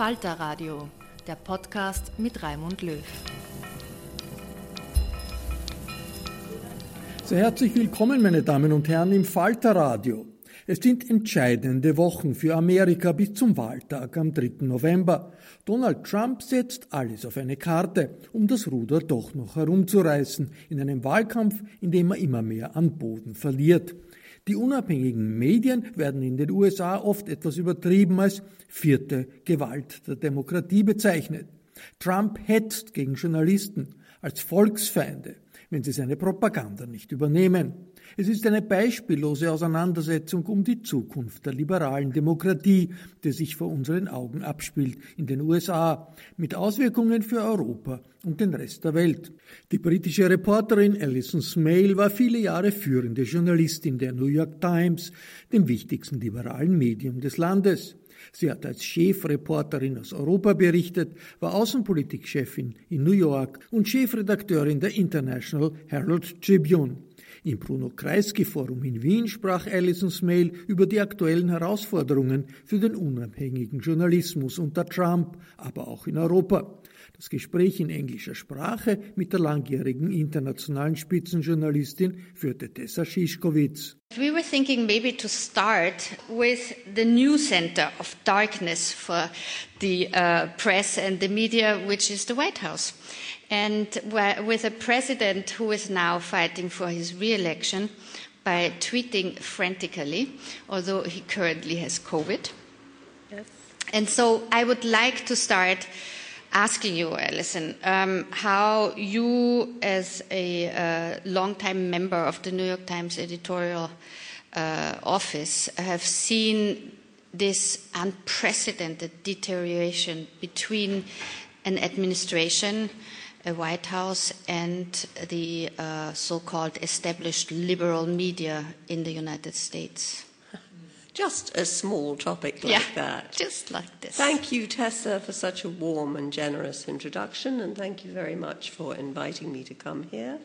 Falter Radio, der Podcast mit Raimund Löw. Sehr herzlich willkommen, meine Damen und Herren, im Falter Radio. Es sind entscheidende Wochen für Amerika bis zum Wahltag am 3. November. Donald Trump setzt alles auf eine Karte, um das Ruder doch noch herumzureißen, in einem Wahlkampf, in dem er immer mehr an Boden verliert. Die unabhängigen Medien werden in den USA oft etwas übertrieben als vierte Gewalt der Demokratie bezeichnet. Trump hetzt gegen Journalisten als Volksfeinde, wenn sie seine Propaganda nicht übernehmen. Es ist eine beispiellose Auseinandersetzung um die Zukunft der liberalen Demokratie, die sich vor unseren Augen abspielt in den USA, mit Auswirkungen für Europa und den Rest der Welt. Die britische Reporterin Alison Smale war viele Jahre führende Journalistin der New York Times, dem wichtigsten liberalen Medium des Landes. Sie hat als Chefreporterin aus Europa berichtet, war Außenpolitikchefin in New York und Chefredakteurin der International Herald Tribune. Im Bruno Kreisky Forum in Wien sprach Alison Smale über die aktuellen Herausforderungen für den unabhängigen Journalismus unter Trump, aber auch in Europa. Das Gespräch in englischer Sprache mit der langjährigen internationalen Spitzenjournalistin führte Tessa Schischkowitz. We were thinking maybe to start with the new center of darkness for the uh, press and the media, which is the White House. And with a president who is now fighting for his re-election by tweeting frantically, although he currently has COVID. Yes. And so I would like to start asking you, Alison, um, how you, as a uh, longtime member of the New York Times editorial uh, office, have seen this unprecedented deterioration between an administration a White House and the uh, so called established liberal media in the United States. Just a small topic like yeah, that. Just like this. Thank you, Tessa, for such a warm and generous introduction, and thank you very much for inviting me to come here.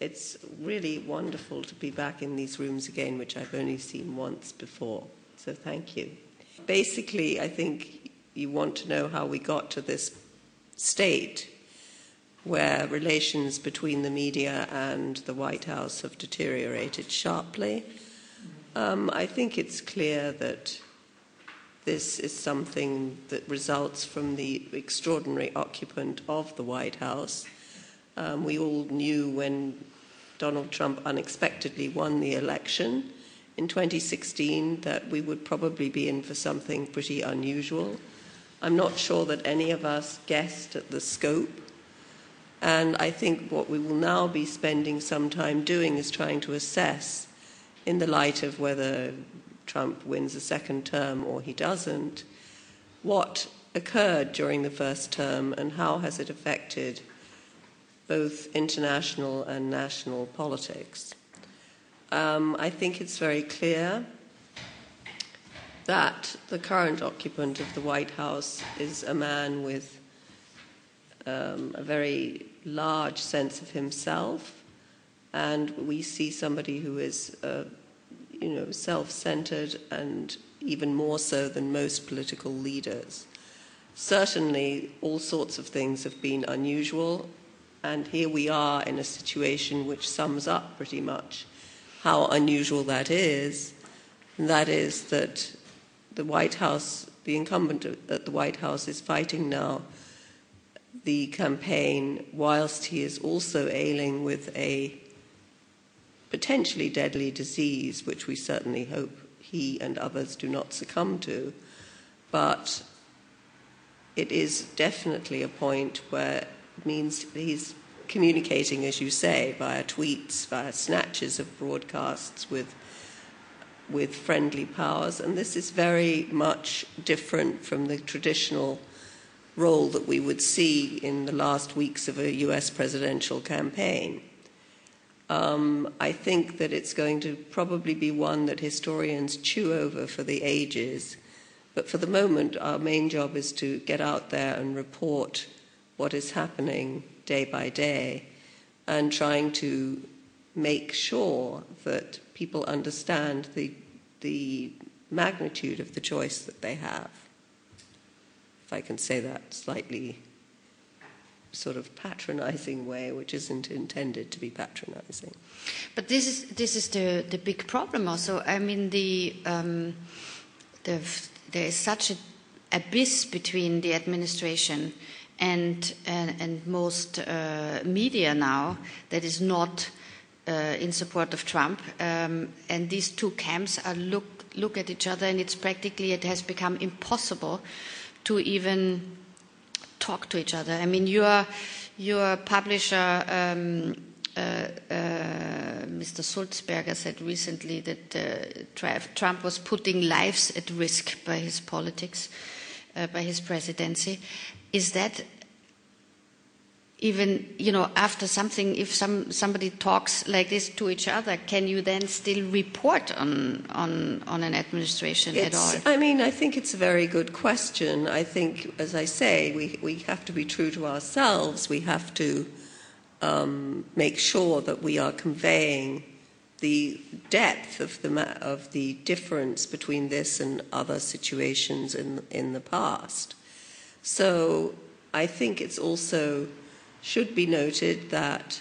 It's really wonderful to be back in these rooms again, which I've only seen once before. So thank you. Basically, I think you want to know how we got to this state where relations between the media and the White House have deteriorated sharply. Um, I think it's clear that this is something that results from the extraordinary occupant of the White House. Um, we all knew when Donald Trump unexpectedly won the election in 2016, that we would probably be in for something pretty unusual. I'm not sure that any of us guessed at the scope. And I think what we will now be spending some time doing is trying to assess, in the light of whether Trump wins a second term or he doesn't, what occurred during the first term and how has it affected both international and national politics. Um, I think it's very clear that the current occupant of the White House is a man with um, a very large sense of himself, and we see somebody who is, uh, you know, self-centered and even more so than most political leaders. Certainly, all sorts of things have been unusual, and here we are in a situation which sums up pretty much how unusual that is. And that is that the White House, the incumbent at the White House, is fighting now the campaign whilst he is also ailing with a potentially deadly disease, which we certainly hope he and others do not succumb to. But it is definitely a point where it means he's communicating, as you say, via tweets, via snatches of broadcasts with with friendly powers, and this is very much different from the traditional role that we would see in the last weeks of a US presidential campaign. Um, I think that it's going to probably be one that historians chew over for the ages. But for the moment, our main job is to get out there and report what is happening day by day and trying to make sure that people understand the, the magnitude of the choice that they have. If I can say that slightly sort of patronizing way, which isn't intended to be patronizing. But this is this is the the big problem also. I mean the um, the there is such an abyss between the administration and and, and most uh, media now that is not uh, in support of Trump, um, and these two camps are look look at each other, and it's practically it has become impossible to even talk to each other. I mean, your your publisher. Um, uh, uh, Mr. Sulzberger said recently that uh, Trump was putting lives at risk by his politics, uh, by his presidency. Is that even you know after something if some somebody talks like this to each other can you then still report on on on an administration it's, at all? I mean i think it's a very good question. I think as i say we we have to be true to ourselves. We have to um, make sure that we are conveying the depth of the of the difference between this and other situations in in the past. So i think it's also should be noted that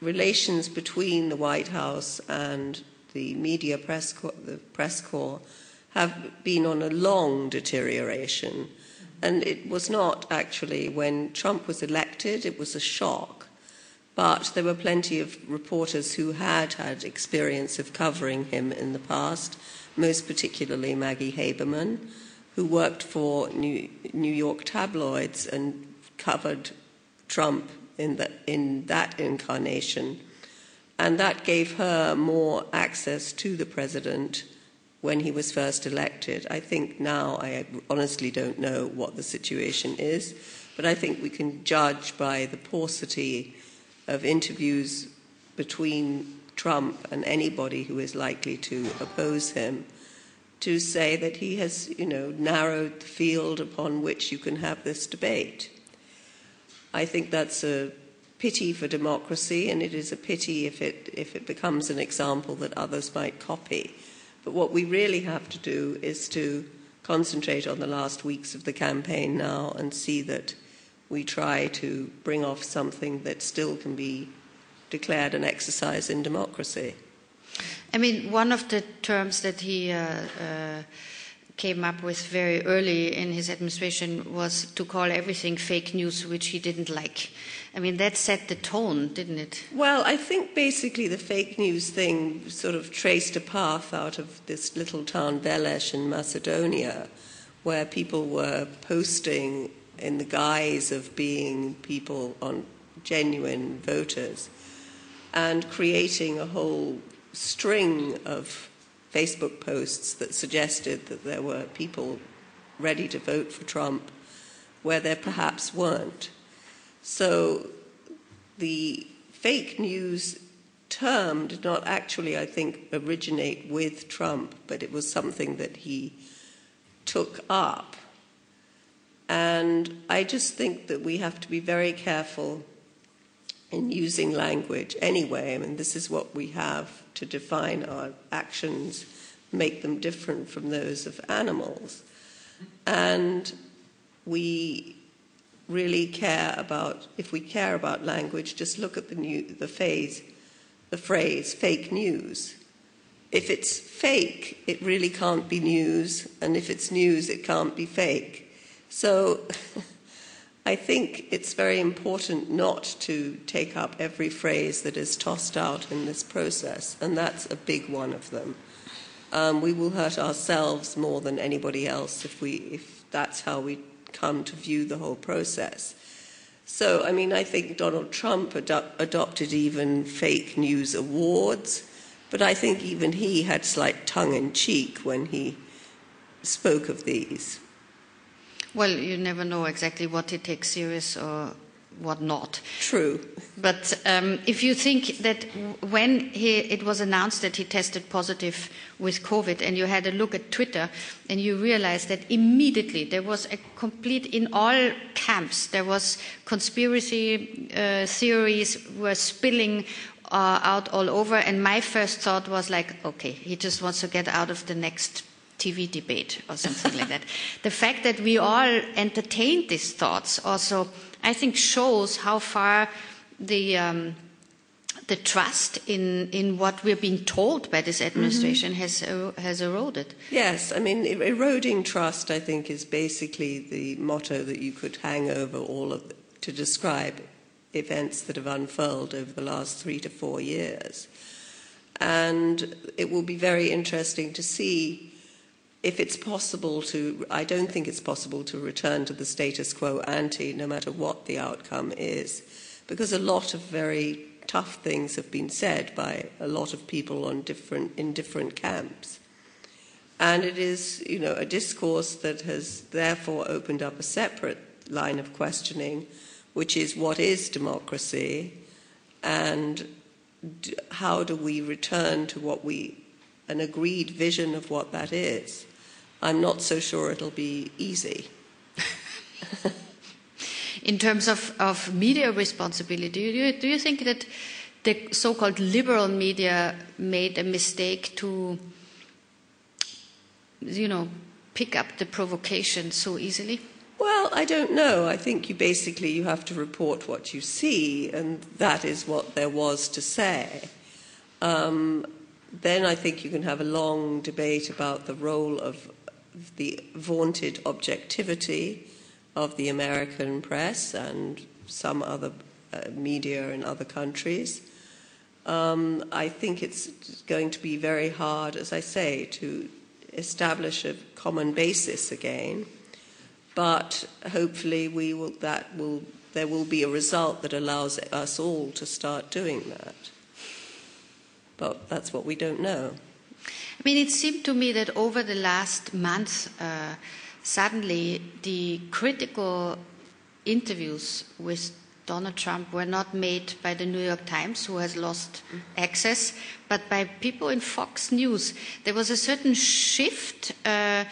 relations between the White House and the media press corps, the press corps have been on a long deterioration. And it was not actually when Trump was elected, it was a shock. But there were plenty of reporters who had had experience of covering him in the past, most particularly Maggie Haberman, who worked for New, New York tabloids and covered Trump in, the, in that incarnation. And that gave her more access to the president when he was first elected. I think now, I honestly don't know what the situation is, but I think we can judge by the paucity of interviews between Trump and anybody who is likely to oppose him to say that he has, you know, narrowed the field upon which you can have this debate. I think that's a pity for democracy, and it is a pity if it, if it becomes an example that others might copy. But what we really have to do is to concentrate on the last weeks of the campaign now and see that we try to bring off something that still can be declared an exercise in democracy. I mean, one of the terms that he uh, uh, came up with very early in his administration was to call everything fake news, which he didn't like. I mean, that set the tone, didn't it? Well, I think basically the fake news thing sort of traced a path out of this little town, Veles in Macedonia, where people were posting in the guise of being people on genuine voters and creating a whole string of Facebook posts that suggested that there were people ready to vote for Trump where there perhaps weren't. So the fake news term did not actually, I think, originate with Trump, but it was something that he took up. And I just think that we have to be very careful in using language anyway. I mean, this is what we have to define our actions, make them different from those of animals. And we really care about, if we care about language, just look at the, new, the phase, the phrase fake news. If it's fake, it really can't be news, and if it's news, it can't be fake. So I think it's very important not to take up every phrase that is tossed out in this process, and that's a big one of them. Um, we will hurt ourselves more than anybody else if, we, if that's how we come to view the whole process. So, I mean, I think Donald Trump ad- adopted even fake news awards, but I think even he had slight tongue in cheek when he spoke of these. Well, you never know exactly what he takes serious or what not. True. But um, if you think that when he, it was announced that he tested positive with COVID, and you had a look at Twitter, and you realized that immediately there was a complete, in all camps, there was conspiracy uh, theories were spilling uh, out all over, and my first thought was like, okay, he just wants to get out of the next TV debate or something like that. The fact that we all entertained these thoughts also, I think, shows how far the um, the trust in, in what we're being told by this administration mm-hmm. has uh, has eroded. Yes, I mean eroding trust. I think is basically the motto that you could hang over all of the, to describe events that have unfurled over the last three to four years, and it will be very interesting to see if it's possible to, I don't think it's possible to return to the status quo ante, no matter what the outcome is, because a lot of very tough things have been said by a lot of people on different, in different camps. And it is, you know, a discourse that has therefore opened up a separate line of questioning, which is what is democracy and how do we return to what we, an agreed vision of what that is. I'm not so sure it'll be easy. In terms of, of media responsibility, do you, do you think that the so called liberal media made a mistake to, you know, pick up the provocation so easily? Well, I don't know. I think you basically you have to report what you see, and that is what there was to say. Um, then I think you can have a long debate about the role of the vaunted objectivity of the American press and some other uh, media in other countries. Um, I think it's going to be very hard, as I say, to establish a common basis again. But hopefully, we will, that will, there will be a result that allows us all to start doing that. But that's what we don't know. I mean, it seemed to me that over the last month, uh, suddenly the critical interviews with Donald Trump were not made by the New York Times, who has lost access, but by people in Fox News. There was a certain shift, uh,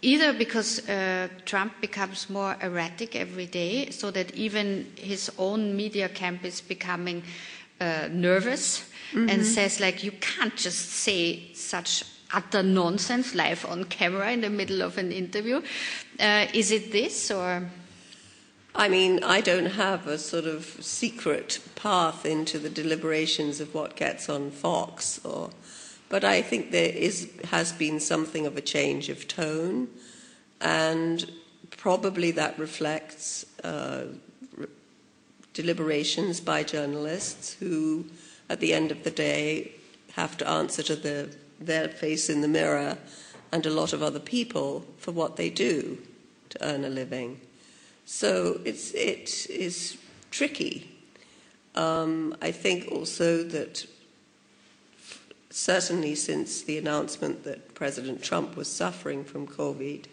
either because uh, Trump becomes more erratic every day, so that even his own media camp is becoming uh, nervous mm-hmm. and says like you can't just say such utter nonsense live on camera in the middle of an interview. Uh, is it this or? I mean, I don't have a sort of secret path into the deliberations of what gets on Fox or But I think there is, has been something of a change of tone, and probably that reflects uh, re- deliberations by journalists who, at the end of the day, have to answer to the, their face in the mirror and a lot of other people for what they do to earn a living. So it's, it is tricky. Um, I think also that certainly since the announcement that President Trump was suffering from COVID,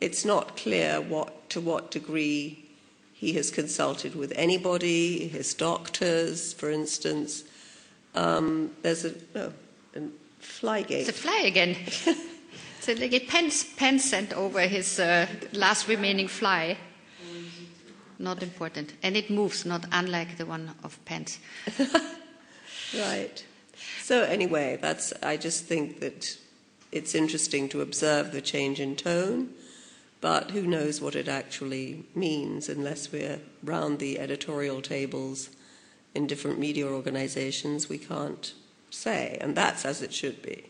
it's not clear what, to what degree he has consulted with anybody, his doctors, for instance. Um, there's a, oh, a fly gate. It's a fly again. so a Pence, Pence sent over his uh, last remaining fly. Not important. And it moves, not unlike the one of Pence. right. So anyway, that's. I just think that it's interesting to observe the change in tone, but who knows what it actually means unless we're round the editorial tables in different media organizations. We can't say, and that's as it should be.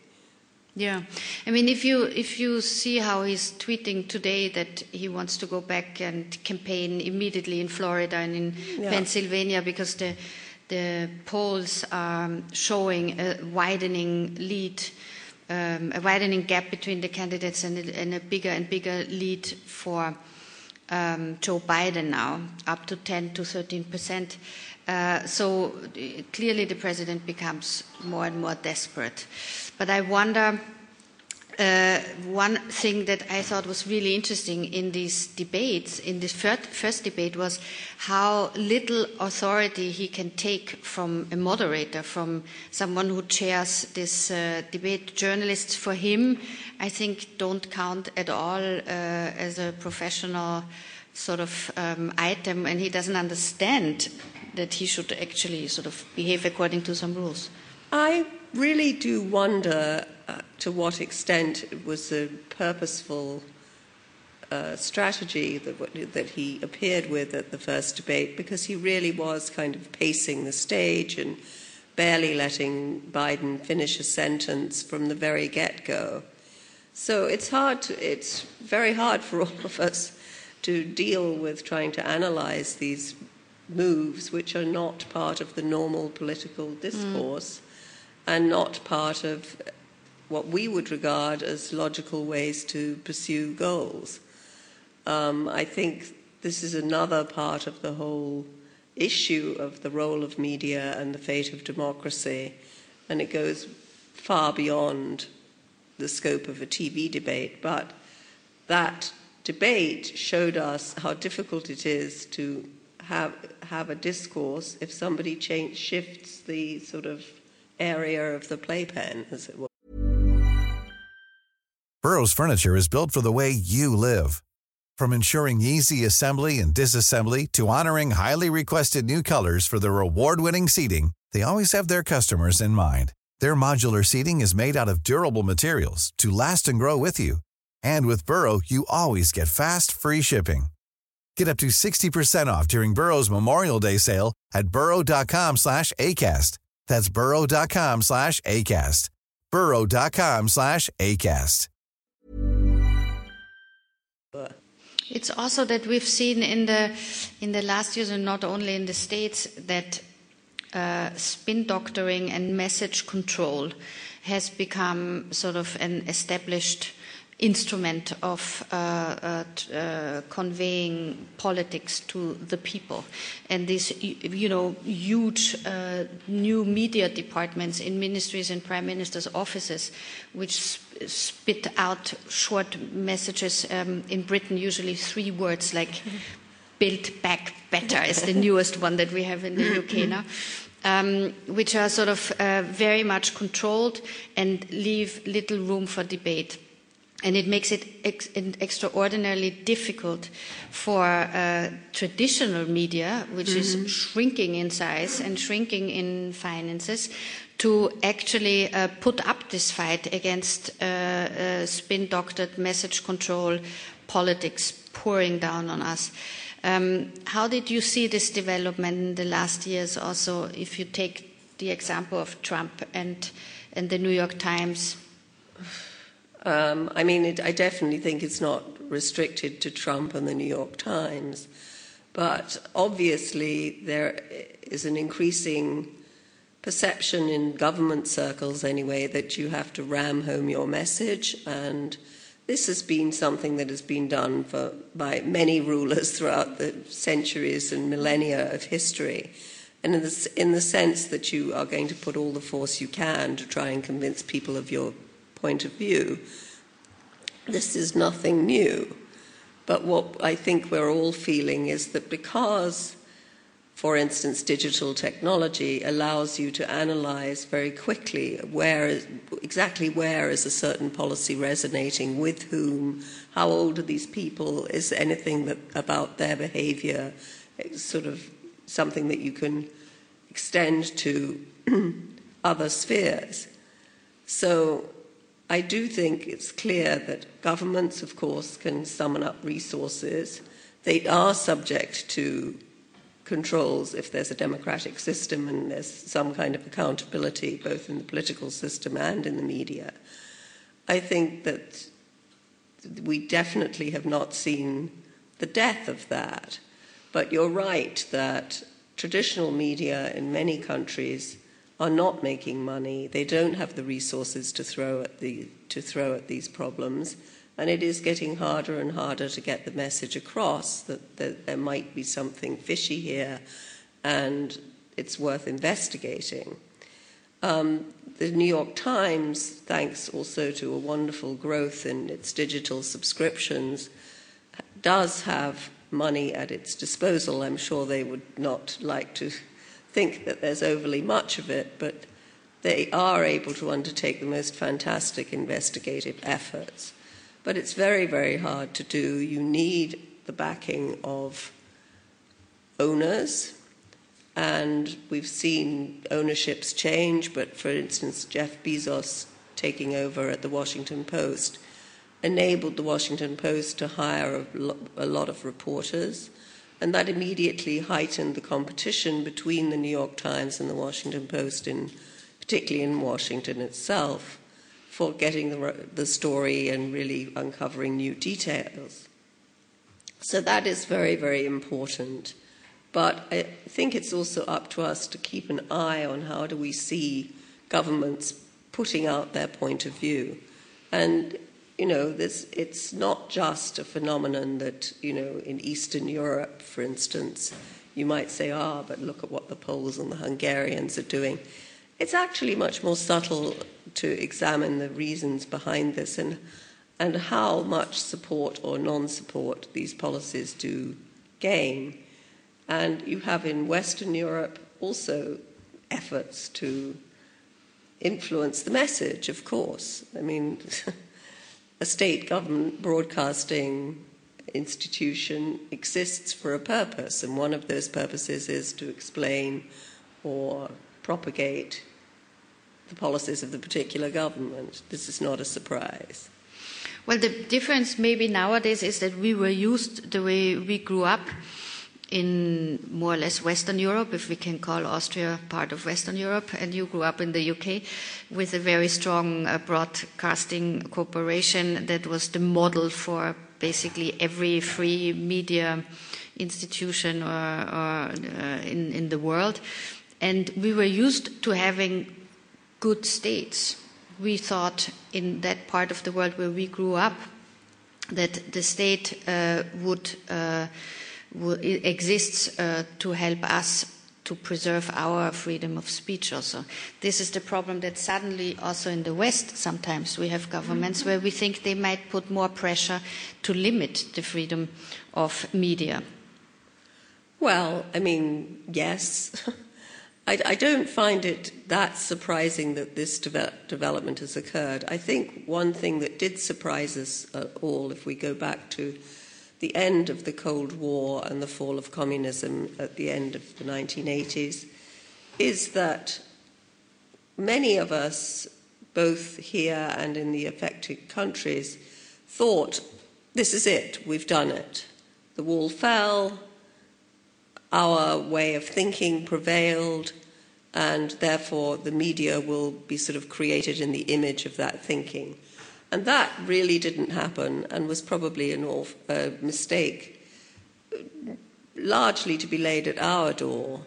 Yeah, I mean, if you if you see how he's tweeting today that he wants to go back and campaign immediately in Florida and in Yeah. Pennsylvania because the the polls are showing a widening lead, um, a widening gap between the candidates and, a- and a bigger and bigger lead for um, Joe Biden now, up to 10 to 13 percent. Uh, so uh, clearly the president becomes more and more desperate. But I wonder uh, one thing that I thought was really interesting in these debates, in this first, first debate, was how little authority he can take from a moderator, from someone who chairs this uh, debate. Journalists, for him, I think, don't count at all uh, as a professional sort of um, item, and he doesn't understand that he should actually sort of behave according to some rules. I really do wonder uh, to what extent it was a purposeful uh, strategy that, that he appeared with at the first debate, because he really was kind of pacing the stage and barely letting Biden finish a sentence from the very get go. So it's hard to, it's very hard for all of us to deal with trying to analyze these moves, which are not part of the normal political discourse and not part of what we would regard as logical ways to pursue goals. Um, I think this is another part of the whole issue of the role of media and the fate of democracy, and it goes far beyond the scope of a TV debate. But that debate showed us how difficult it is to have have a discourse if somebody change, shifts the sort of area of the playpen, as it were. Burrow's furniture is built for the way you live. From ensuring easy assembly and disassembly to honoring highly requested new colors for their award-winning seating, they always have their customers in mind. Their modular seating is made out of durable materials to last and grow with you. And with Burrow, you always get fast, free shipping. Get up to 60% off during Burrow's Memorial Day sale at burrow.com slash ACAST. That's burrow.com slash ACAST. burrow.com slash ACAST. It's also that we've seen in the in the last years, and not only in the states, that uh, spin doctoring and message control has become sort of an established instrument of uh, uh, uh, conveying politics to the people. And these, you know, huge uh, new media departments in ministries and prime ministers' offices, which sp- spit out short messages um, in Britain, usually three words like build back better is the newest one that we have in the UK now. Um, which are sort of uh, very much controlled and leave little room for debate. And it makes it ex- extraordinarily difficult for uh, traditional media, which is shrinking in size and shrinking in finances, to actually uh, put up this fight against uh, uh, spin doctored message control politics pouring down on us. Um, how did you see this development in the last years also, if you take the example of Trump and and the New York Times? Um, I mean, it, I definitely think it's not restricted to Trump and the New York Times, but obviously there is an increasing perception in government circles, anyway, that you have to ram home your message and this has been something that has been done for, by many rulers throughout the centuries and millennia of history. And in the, in the sense that you are going to put all the force you can to try and convince people of your point of view, this is nothing new. But what I think we're all feeling is that because for instance, digital technology allows you to analyze very quickly where exactly where is a certain policy resonating with whom, how old are these people, is anything that about their behavior sort of something that you can extend to other spheres. So I do think it's clear that governments, of course, can summon up resources. They are subject to controls if there's a democratic system and there's some kind of accountability both in the political system and in the media. I think that we definitely have not seen the death of that. But you're right that traditional media in many countries are not making money. They don't have the resources to throw at, the, to throw at these problems. And it is getting harder and harder to get the message across that, that there might be something fishy here and it's worth investigating. Um, the New York Times, thanks also to a wonderful growth in its digital subscriptions, does have money at its disposal. I'm sure they would not like to think that there's overly much of it, but they are able to undertake the most fantastic investigative efforts. But it's very, very hard to do. You need the backing of owners, and we've seen ownerships change. But for instance, Jeff Bezos taking over at the Washington Post enabled the Washington Post to hire a lot of reporters, and that immediately heightened the competition between the New York Times and the Washington Post, in, particularly in Washington itself for getting the, the story and really uncovering new details. So that is very, very important. But I think it's also up to us to keep an eye on how do we see governments putting out their point of view. And, you know, this, it's not just a phenomenon that, you know, in Eastern Europe, for instance, you might say, ah, but look at what the Poles and the Hungarians are doing. It's actually much more subtle to examine the reasons behind this and, and how much support or non support these policies do gain. And you have in Western Europe also efforts to influence the message, of course. I mean, a state government broadcasting institution exists for a purpose, and one of those purposes is to explain or propagate the policies of the particular government. This is not a surprise. Well, the difference maybe nowadays is that we were used the way we grew up in more or less Western Europe, if we can call Austria part of Western Europe, and you grew up in the UK with a very strong uh, broadcasting corporation that was the model for basically every free media institution or, or uh, in, in the world. And we were used to having good states. We thought in that part of the world where we grew up that the state uh, would, uh, would exists uh, to help us to preserve our freedom of speech also. This is the problem that suddenly also in the West sometimes we have governments where we think they might put more pressure to limit the freedom of media. Well, I mean, yes. I, I, don't find it that surprising that this de- development has occurred. I think one thing that did surprise us uh, all, if we go back to the end of the Cold War and the fall of communism at the end of the 1980s, is that many of us, both here and in the affected countries, thought this is it, we've done it. The wall fell, our way of thinking prevailed, and therefore the media will be sort of created in the image of that thinking. And that really didn't happen and was probably an a uh, mistake, largely to be laid at our door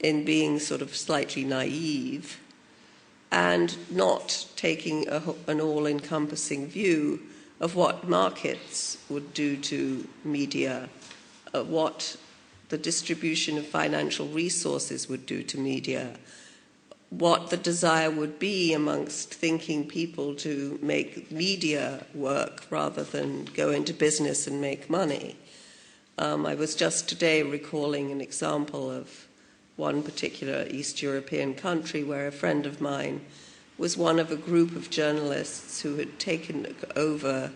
in being sort of slightly naive and not taking a, an all encompassing view of what markets would do to media, uh, what the distribution of financial resources would do to media, what the desire would be amongst thinking people to make media work rather than go into business and make money. Um, I was just today recalling an example of one particular East European country where a friend of mine was one of a group of journalists who had taken over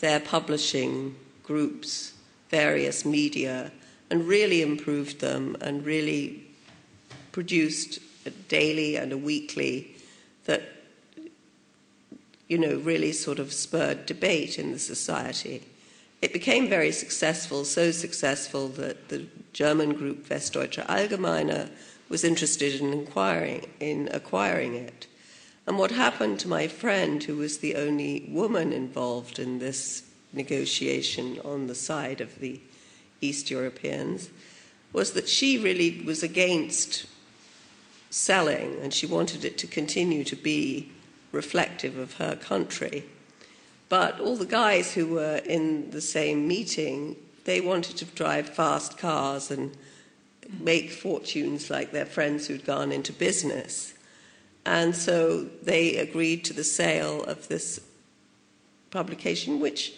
their publishing groups, various media, and really improved them and really produced a daily and a weekly that, you know, really sort of spurred debate in the society. It became very successful, so successful that the German group Westdeutsche Allgemeine was interested in inquiring in acquiring it. And what happened to my friend, who was the only woman involved in this negotiation on the side of the East Europeans, was that she really was against selling and she wanted it to continue to be reflective of her country. But all the guys who were in the same meeting, they wanted to drive fast cars and make fortunes like their friends who'd gone into business. And so they agreed to the sale of this publication, which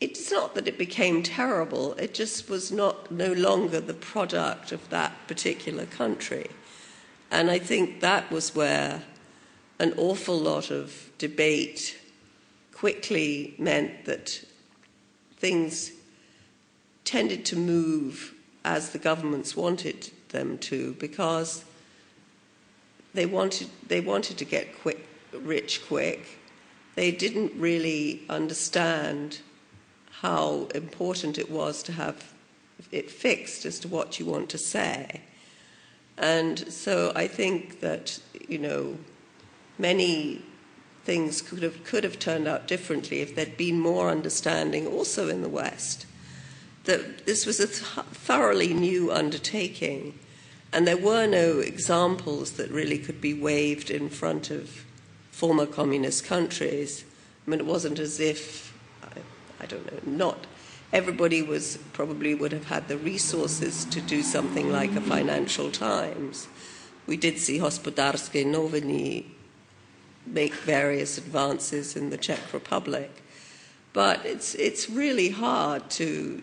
it's not that it became terrible, it just was not no longer the product of that particular country. And I think that was where an awful lot of debate quickly meant that things tended to move as the governments wanted them to because they wanted, they wanted to get quick, rich quick. They didn't really understand how important it was to have it fixed as to what you want to say. And so I think that, you know, many things could have, could have turned out differently if there'd been more understanding also in the West that this was a th- thoroughly new undertaking and there were no examples that really could be waved in front of former communist countries. I mean, it wasn't as if, I, I don't know, not everybody was probably would have had the resources to do something like a Financial Times. We did see Hospodářské noviny make various advances in the Czech Republic. But it's, it's really hard to,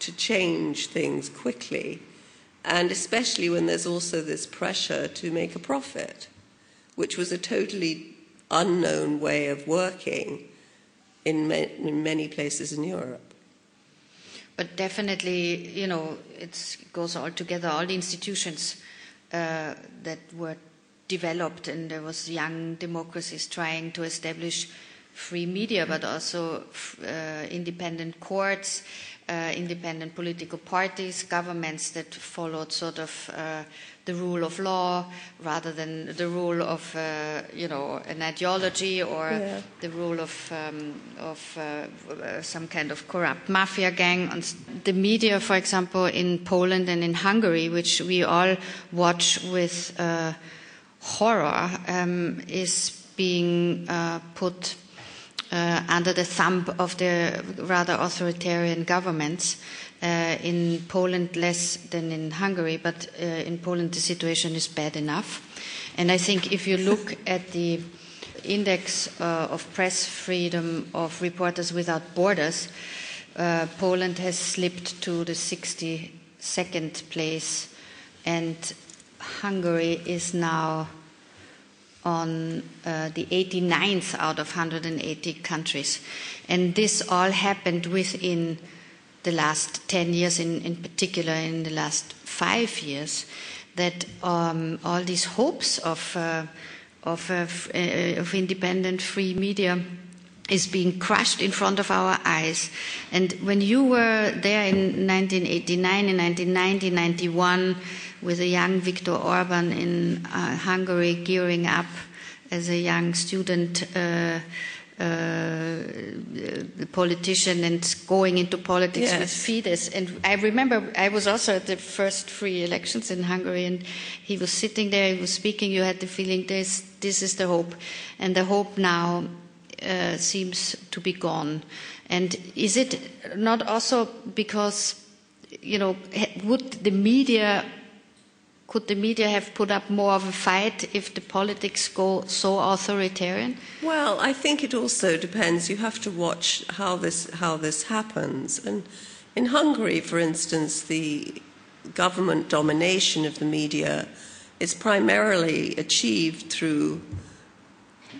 to change things quickly, and especially when there's also this pressure to make a profit, which was a totally unknown way of working in, ma- in many places in Europe. But definitely, you know, it goes all together. All the institutions uh, that were developed, and there was young democracies trying to establish free media, but also uh, independent courts, uh, independent political parties, governments that followed sort of uh, the rule of law rather than the rule of, uh, you know, an ideology or yeah. the rule of, um, of uh, some kind of corrupt mafia gang. And the media, for example, in Poland and in Hungary, which we all watch with uh, horror, um, is being put uh, under the thumb of the rather authoritarian governments. Uh, in Poland, less than in Hungary, but uh, in Poland, the situation is bad enough. And I think if you look at the index uh, of press freedom of Reporters Without Borders, uh, Poland has slipped to the 62nd place, and Hungary is now on uh, the 89th out of 180 countries. And this all happened within the last 10 years, in, in particular in the last five years, that um, all these hopes of, uh, of, uh, uh of independent free media is being crushed in front of our eyes. And when you were there in 1989, in 1990, 91, with a young Viktor Orban in uh, Hungary gearing up as a young student uh, uh, politician and going into politics Yes. with Fidesz. And I remember I was also at the first free elections in Hungary, and he was sitting there, he was speaking. You had the feeling this, this is the hope, and the hope now uh, seems to be gone. And is it not also because, you know, would the media could the media have put up more of a fight if the politics go so authoritarian? Well, I think it also depends. You have to watch how this how this happens. And in Hungary, for instance, the government domination of the media is primarily achieved through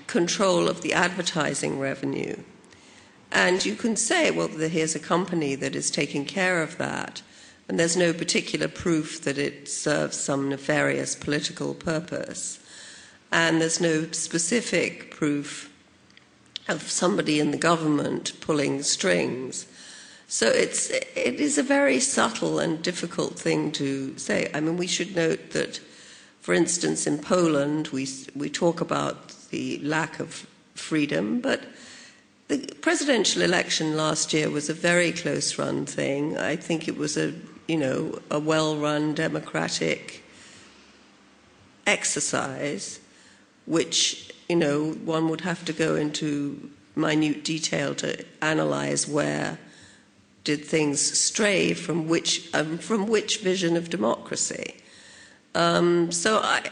control of the advertising revenue. And you can say, well, here's a company that is taking care of that, and there's no particular proof that it serves some nefarious political purpose. And there's no specific proof of somebody in the government pulling strings. So it's, it is a very subtle and difficult thing to say. I mean, we should note that, for instance, in Poland, we, we talk about the lack of freedom, but the presidential election last year was a very close run thing. I think it was a, you know, a well run democratic exercise, which, you know, one would have to go into minute detail to analyze where did things stray from which, um, from which vision of democracy. Um, so I,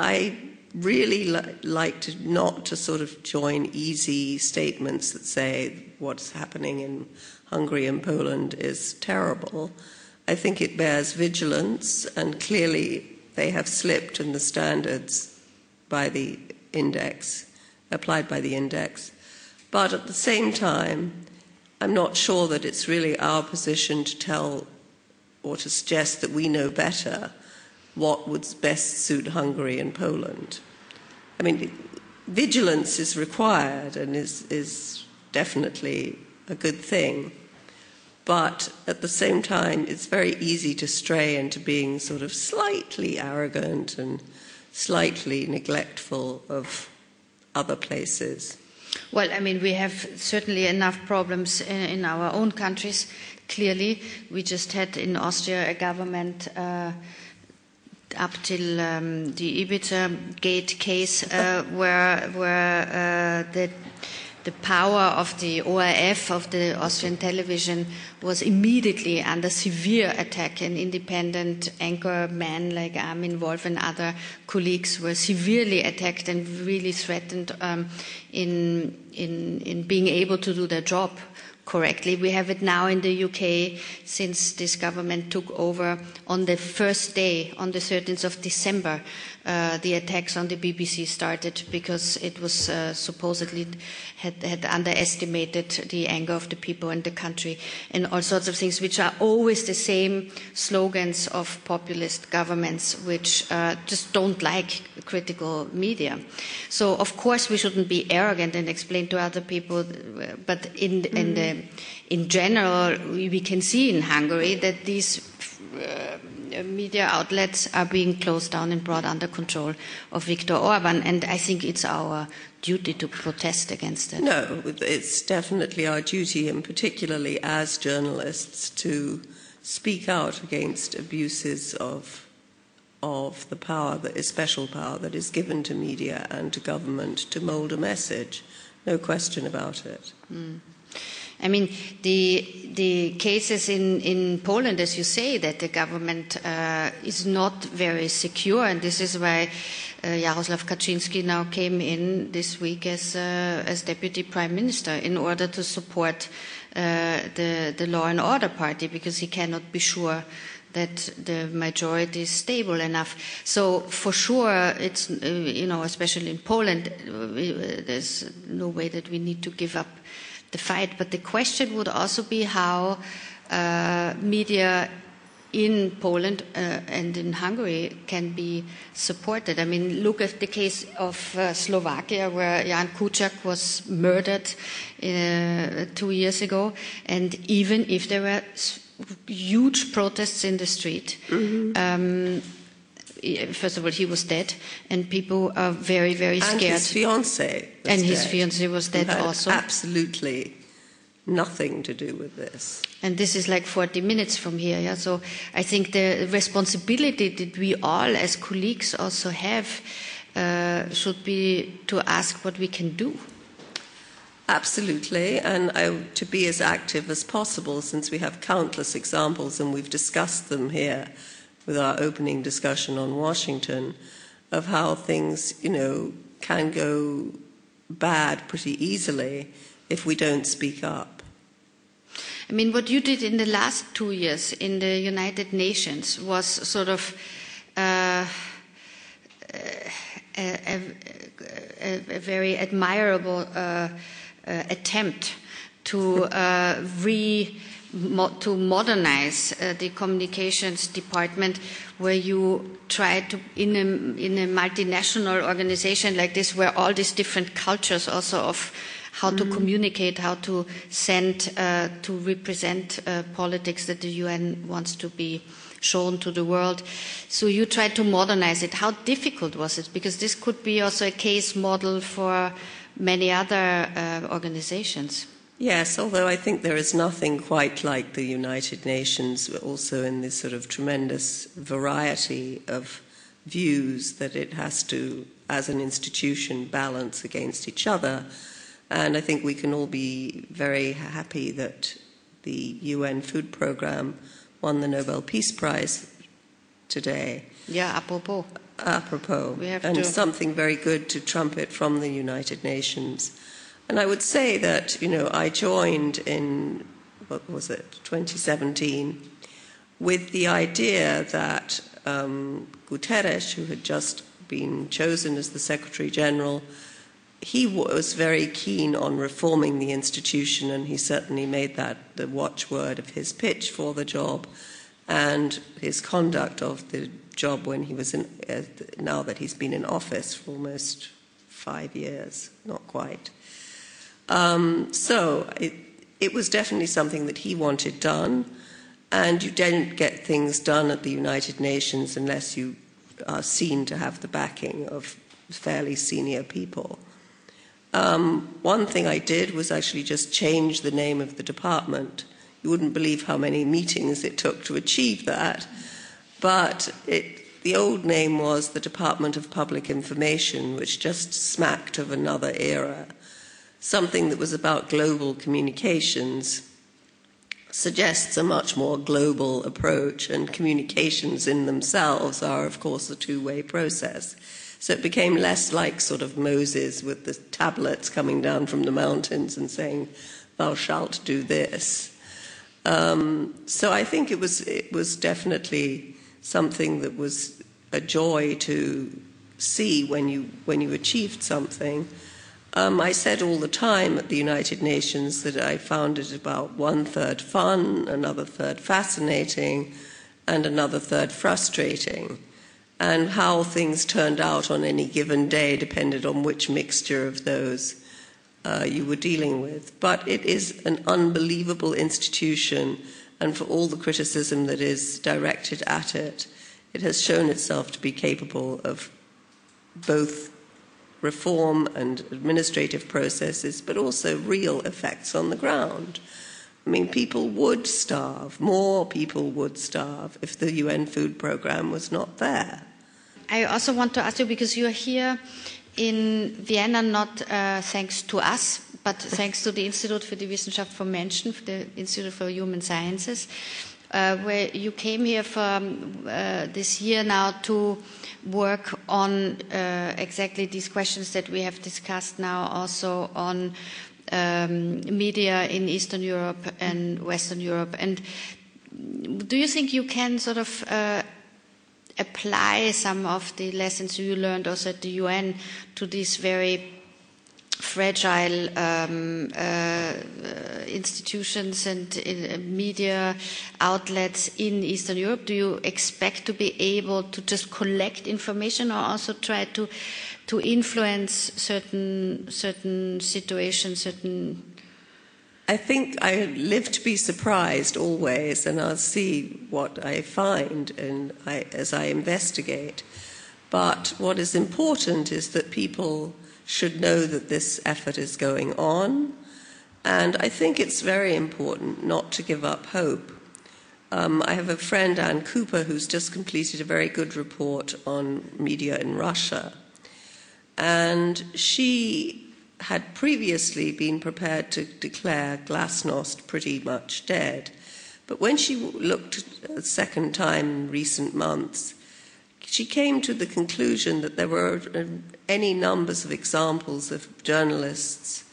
I really li- like to not to sort of join easy statements that say what's happening in Hungary and Poland is terrible. I think it bears vigilance, and clearly they have slipped in the standards by the index, applied by the index. But at the same time, I'm not sure that it's really our position to tell or to suggest that we know better what would best suit Hungary and Poland. I mean, vigilance is required and is, is definitely a good thing. But at the same time, it's very easy to stray into being sort of slightly arrogant and slightly neglectful of other places. Well, I mean, we have certainly enough problems in, in our own countries. Clearly, we just had in Austria a government uh, up till um, the Ibiza Gate case, uh, where where uh, the the power of the ORF of the Austrian television was immediately under severe attack, and independent anchor men like Armin Wolf and other colleagues were severely attacked and really threatened um, in, in, in being able to do their job correctly. We have it now in the UK since this government took over on the first day, on the 13th of December. Uh, the attacks on the BBC started because it was uh, supposedly had, had underestimated the anger of the people in the country and all sorts of things, which are always the same slogans of populist governments, which uh, just don't like critical media. So, of course, we shouldn't be arrogant and explain to other people, but in, in, the, in general, we, we can see in Hungary that these uh, media outlets are being closed down and brought under control of Viktor Orban, and I think it's our duty to protest against it. No, it's definitely our duty, and particularly as journalists, to speak out against abuses of of the power that is special power that is given to media and to government to mold a message. No question about it. Mm. I mean, the the cases in, in Poland, as you say, that the government uh, is not very secure, and this is why uh, Jaroslav Kaczynski now came in this week as uh, as deputy prime minister in order to support uh, the the law and order party because he cannot be sure that the majority is stable enough. So for sure, it's uh, you know, especially in Poland, uh, there's no way that we need to give up the fight. But the question would also be how uh, media in Poland uh, and in Hungary can be supported. I mean, look at the case of uh, Slovakia, where Jan Kuciak was murdered uh, two years ago, and even if there were huge protests in the street, mm-hmm. um, first of all, he was dead, and people are very, very scared. And his fiance. and his dead, fiance was dead had also. Absolutely nothing to do with this. And this is like 40 minutes from here, yeah. So I think the responsibility that we all, as colleagues, also have uh, should be to ask what we can do. Absolutely, and I, to be as active as possible since we have countless examples and we've discussed them here with our opening discussion on Washington of how things, you know, can go bad pretty easily if we don't speak up. I mean, what you did in the last two years in the United Nations was sort of uh, a, a, a, very admirable uh, uh, attempt to uh, re mo to modernize uh, the communications department, where you try to in a in a multinational organization like this, where all these different cultures also of how to communicate, how to send, uh, to represent uh, politics that the UN wants to be shown to the world. So you try to modernize it. How difficult was it? Because this could be also a case model for many other uh, organizations. Yes, although I think there is nothing quite like the United Nations, also in this sort of tremendous variety of views that it has to, as an institution, balance against each other. And I think we can all be very happy that the UN Food Programme won the Nobel Peace Prize today. Yeah, apropos. Apropos. We have and to- something very good to trumpet from the United Nations. And I would say that, you know, I joined in, what was it, 2017, with the idea that um, Guterres, who had just been chosen as the Secretary General, he was very keen on reforming the institution, and he certainly made that the watchword of his pitch for the job and his conduct of the job when he was in, uh, now that he's been in office for almost five years, not quite. Um, so it, it was definitely something that he wanted done, and you don't get things done at the United Nations unless you are seen to have the backing of fairly senior people. Um, one thing I did was actually just change the name of the department. You wouldn't believe how many meetings it took to achieve that. But it, the old name was the Department of Public Information, which just smacked of another era. Something that was about global communications suggests a much more global approach, and communications in themselves are, of course, a two way process. So it became less like sort of Moses with the tablets coming down from the mountains and saying, Thou shalt do this. Um, so I think it was, it was definitely something that was a joy to see when you, when you achieved something. Um, I said all the time at the United Nations that I found it about one third fun, another third fascinating, and another third frustrating. And how things turned out on any given day depended on which mixture of those uh, you were dealing with. But it is an unbelievable institution, and for all the criticism that is directed at it, it has shown itself to be capable of both reform and administrative processes, but also real effects on the ground. I mean, people would starve, more people would starve if the UN food program was not there. I also want to ask you because you are here in Vienna not uh, thanks to us, but thanks to the Institute für die Wissenschaft vom Menschen, the Institute for Human Sciences, uh, where you came here for um, uh, this year now to work on uh, exactly these questions that we have discussed now, also on um, media in Eastern Europe and Western Europe. And do you think you can sort of uh, apply some of the lessons you learned also at the UN to these very fragile um, uh, institutions and uh, media outlets in Eastern Europe? Do you expect to be able to just collect information or also try to to influence certain certain situations, certain I think I live to be surprised always, and I'll see what I find and I, as I investigate. But what is important is that people should know that this effort is going on, and I think it's very important not to give up hope. Um, I have a friend, Ann Cooper, who's just completed a very good report on media in Russia. And she had previously been prepared to declare Glasnost pretty much dead. But when she looked a second time in recent months, she came to the conclusion that there were uh, any numbers of examples of journalists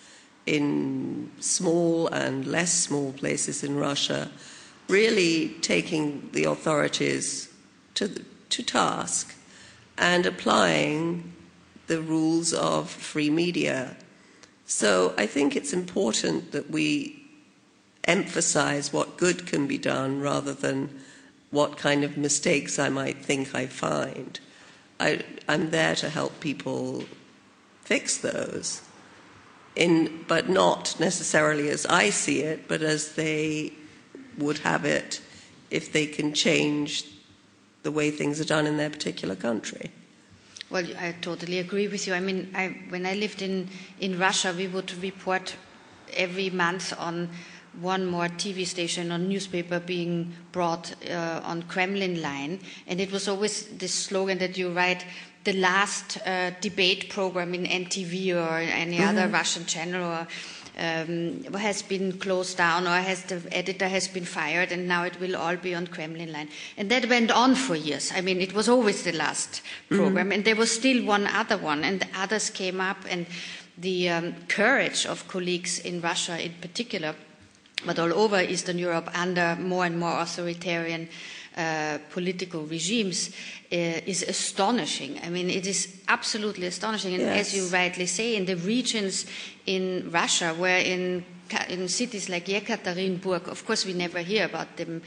in small and less small places in Russia really taking the authorities to, to task and applying the rules of free media. So I think it's important that we emphasize what good can be done rather than what kind of mistakes I might think I find. I, am there to help people fix those, in, but not necessarily as I see it, but as they would have it if they can change the way things are done in their particular country. Well, I totally agree with you. I mean, I, when I lived in, in Russia, we would report every month on one more TV station or newspaper being brought uh, on Kremlin line, and it was always this slogan that you write the last uh, debate program in NTV or any mm-hmm. other Russian channel or um, has been closed down or has the editor has been fired and now it will all be on Kremlin line. And that went on for years. I mean, it was always the last program, mm-hmm. and there was still one other one, and the others came up, and the um, courage of colleagues in Russia, in particular, but all over Eastern Europe, under more and more authoritarian. Uh, political regimes uh, is astonishing. I mean, it is absolutely astonishing. And yes. as you rightly say, in the regions in Russia, where in in cities like Yekaterinburg, of course, we never hear about them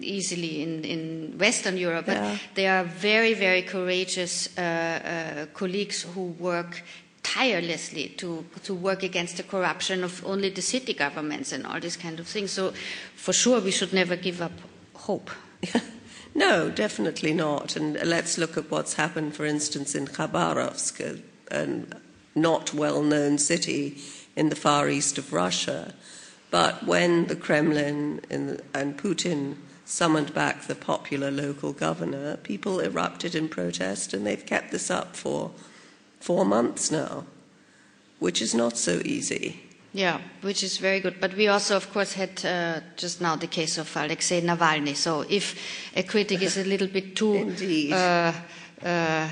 easily in, in Western Europe, but yeah. they are very, very courageous uh, uh, colleagues who work tirelessly to, to work against the corruption of only the city governments and all these kind of things. So, for sure, we should never give up hope. no, definitely not. And let's look at what's happened, for instance, in Khabarovsk, a not well known city in the far east of Russia. But when the Kremlin and Putin summoned back the popular local governor, people erupted in protest, and they've kept this up for four months now, which is not so easy. Yeah, which is very good. But we also, of course, had uh, just now the case of Alexei Navalny. So if a critic is a little bit too uh, uh,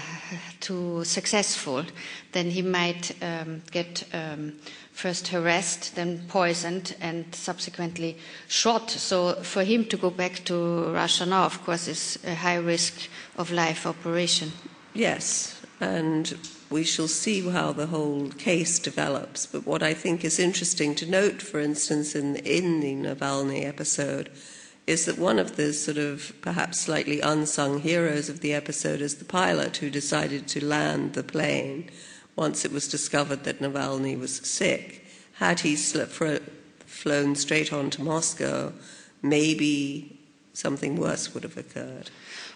too successful, then he might um, get um, first harassed, then poisoned, and subsequently shot. So for him to go back to Russia now, of course, is a high risk of life operation. Yes, and we shall see how the whole case develops. But what I think is interesting to note, for instance, in, in the Navalny episode, is that one of the sort of perhaps slightly unsung heroes of the episode is the pilot who decided to land the plane once it was discovered that Navalny was sick. Had he flown straight on to Moscow, maybe something worse would have occurred.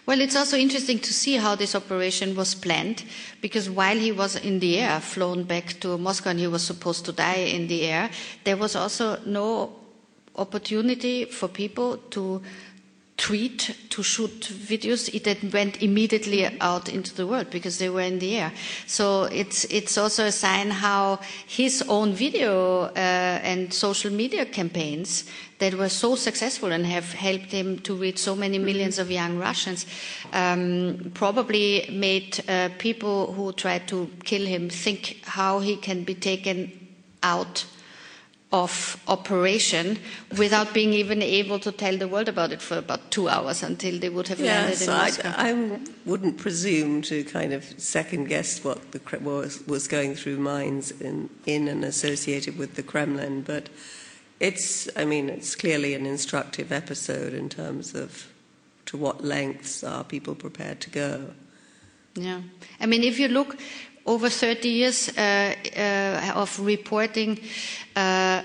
Well, it's also interesting to see how this operation was planned, because while he was in the air, flown back to Moscow, and he was supposed to die in the air, there was also no opportunity for people to tweet, to shoot videos, it then went immediately out into the world because they were in the air. So it's it's also a sign how his own video uh, and social media campaigns that were so successful and have helped him to reach so many millions of young Russians um, probably made uh, people who tried to kill him think how he can be taken out of operation without being even able to tell the world about it for about two hours until they would have yeah, landed so in Moscow. I, I, wouldn't presume to kind of second guess what the, was, was going through minds in, in and associated with the Kremlin, but it's, I mean, it's clearly an instructive episode in terms of to what lengths are people prepared to go. Yeah. I mean, if you look over 30 years uh, uh, of reporting, uh,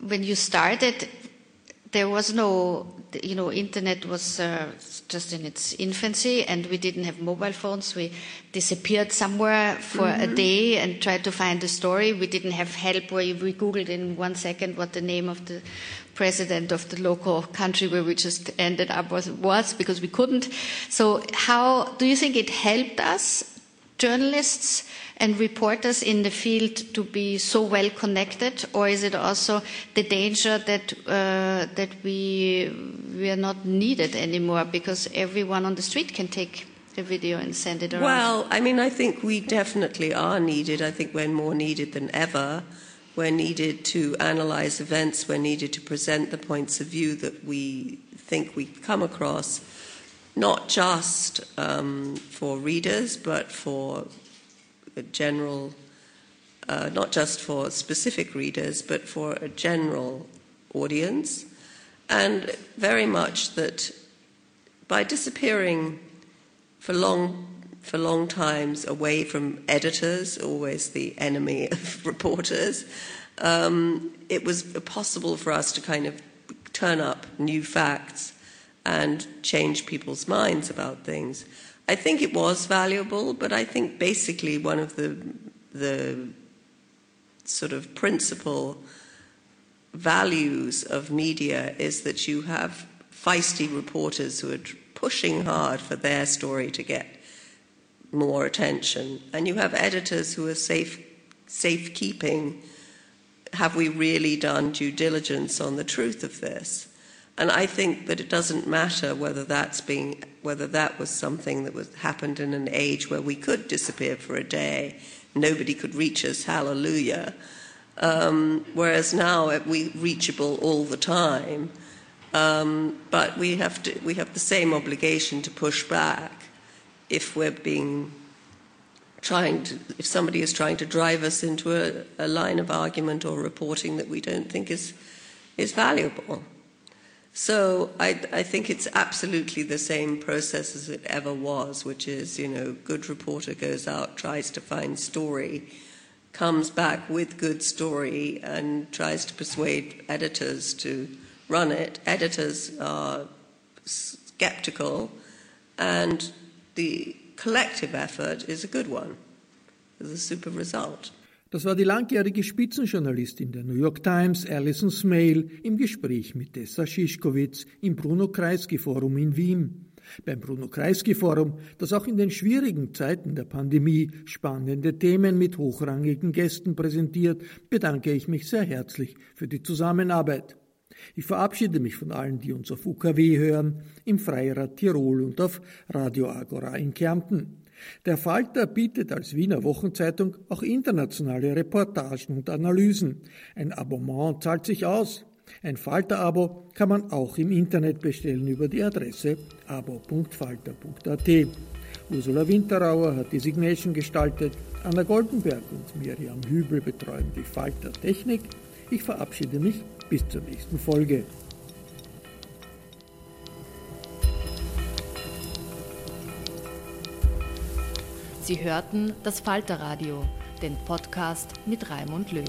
when you started, there was no, you know, internet was uh, just in its infancy, and we didn't have mobile phones. We disappeared somewhere for mm-hmm. a day and tried to find a story. We didn't have help where we googled in one second what the name of the president of the local country where we just ended up was, was because we couldn't. So, how do you think it helped us, journalists? and reporters in the field to be so well connected, or is it also the danger that uh, that we we are not needed anymore because everyone on the street can take a video and send it around? Well, I mean, I think we definitely are needed. I think we're more needed than ever. We're needed to analyze events. We're needed to present the points of view that we think we come across, not just um, for readers, but for a general, uh, not just for specific readers, but for a general audience, and very much that by disappearing for long for long times away from editors, always the enemy of reporters, um, it was possible for us to kind of turn up new facts and change people's minds about things. I think it was valuable, but I think basically one of the the sort of principal values of media is that you have feisty reporters who are pushing hard for their story to get more attention, and you have editors who are safe safekeeping. Have we really done due diligence on the truth of this? And I think that it doesn't matter whether that's being, whether that was something that was happened in an age where we could disappear for a day, nobody could reach us, hallelujah. Um, whereas now we're reachable all the time. Um, but we have to, we have the same obligation to push back if we're being trying to, if somebody is trying to drive us into a, a line of argument or reporting that we don't think is is valuable. So I, I, think it's absolutely the same process as it ever was, which is, you know, good reporter goes out, tries to find story, comes back with good story, and tries to persuade editors to run it. Editors are skeptical, and the collective effort is a good one. A super result. Das war die langjährige Spitzenjournalistin der New York Times, Alison Smale, im Gespräch mit Tessa Schischkowitz im Bruno Kreisky Forum in Wien. Beim Bruno Kreisky Forum, das auch in den schwierigen Zeiten der Pandemie spannende Themen mit hochrangigen Gästen präsentiert, bedanke ich mich sehr herzlich für die Zusammenarbeit. Ich verabschiede mich von allen, die uns auf UKW hören, im Freirad Tirol und auf Radio Agora in Kärnten. Der Falter bietet als Wiener Wochenzeitung auch internationale Reportagen und Analysen. Ein Abonnement zahlt sich aus. Ein Falter-Abo kann man auch im Internet bestellen über die Adresse abo.falter.at. Ursula Winterauer hat die Signation gestaltet, Anna Goldenberg und Miriam Hübel betreuen die Falter Technik. Ich verabschiede mich bis zur nächsten Folge. Sie hörten das Falterradio, den Podcast mit Raimund Löw.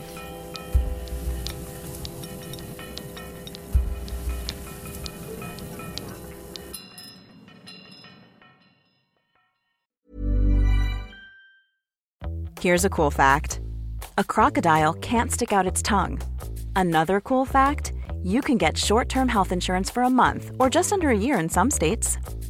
Here's a cool fact. A crocodile can't stick out its tongue. Another cool fact, you can get short-term health insurance for a month or just under a year in some states.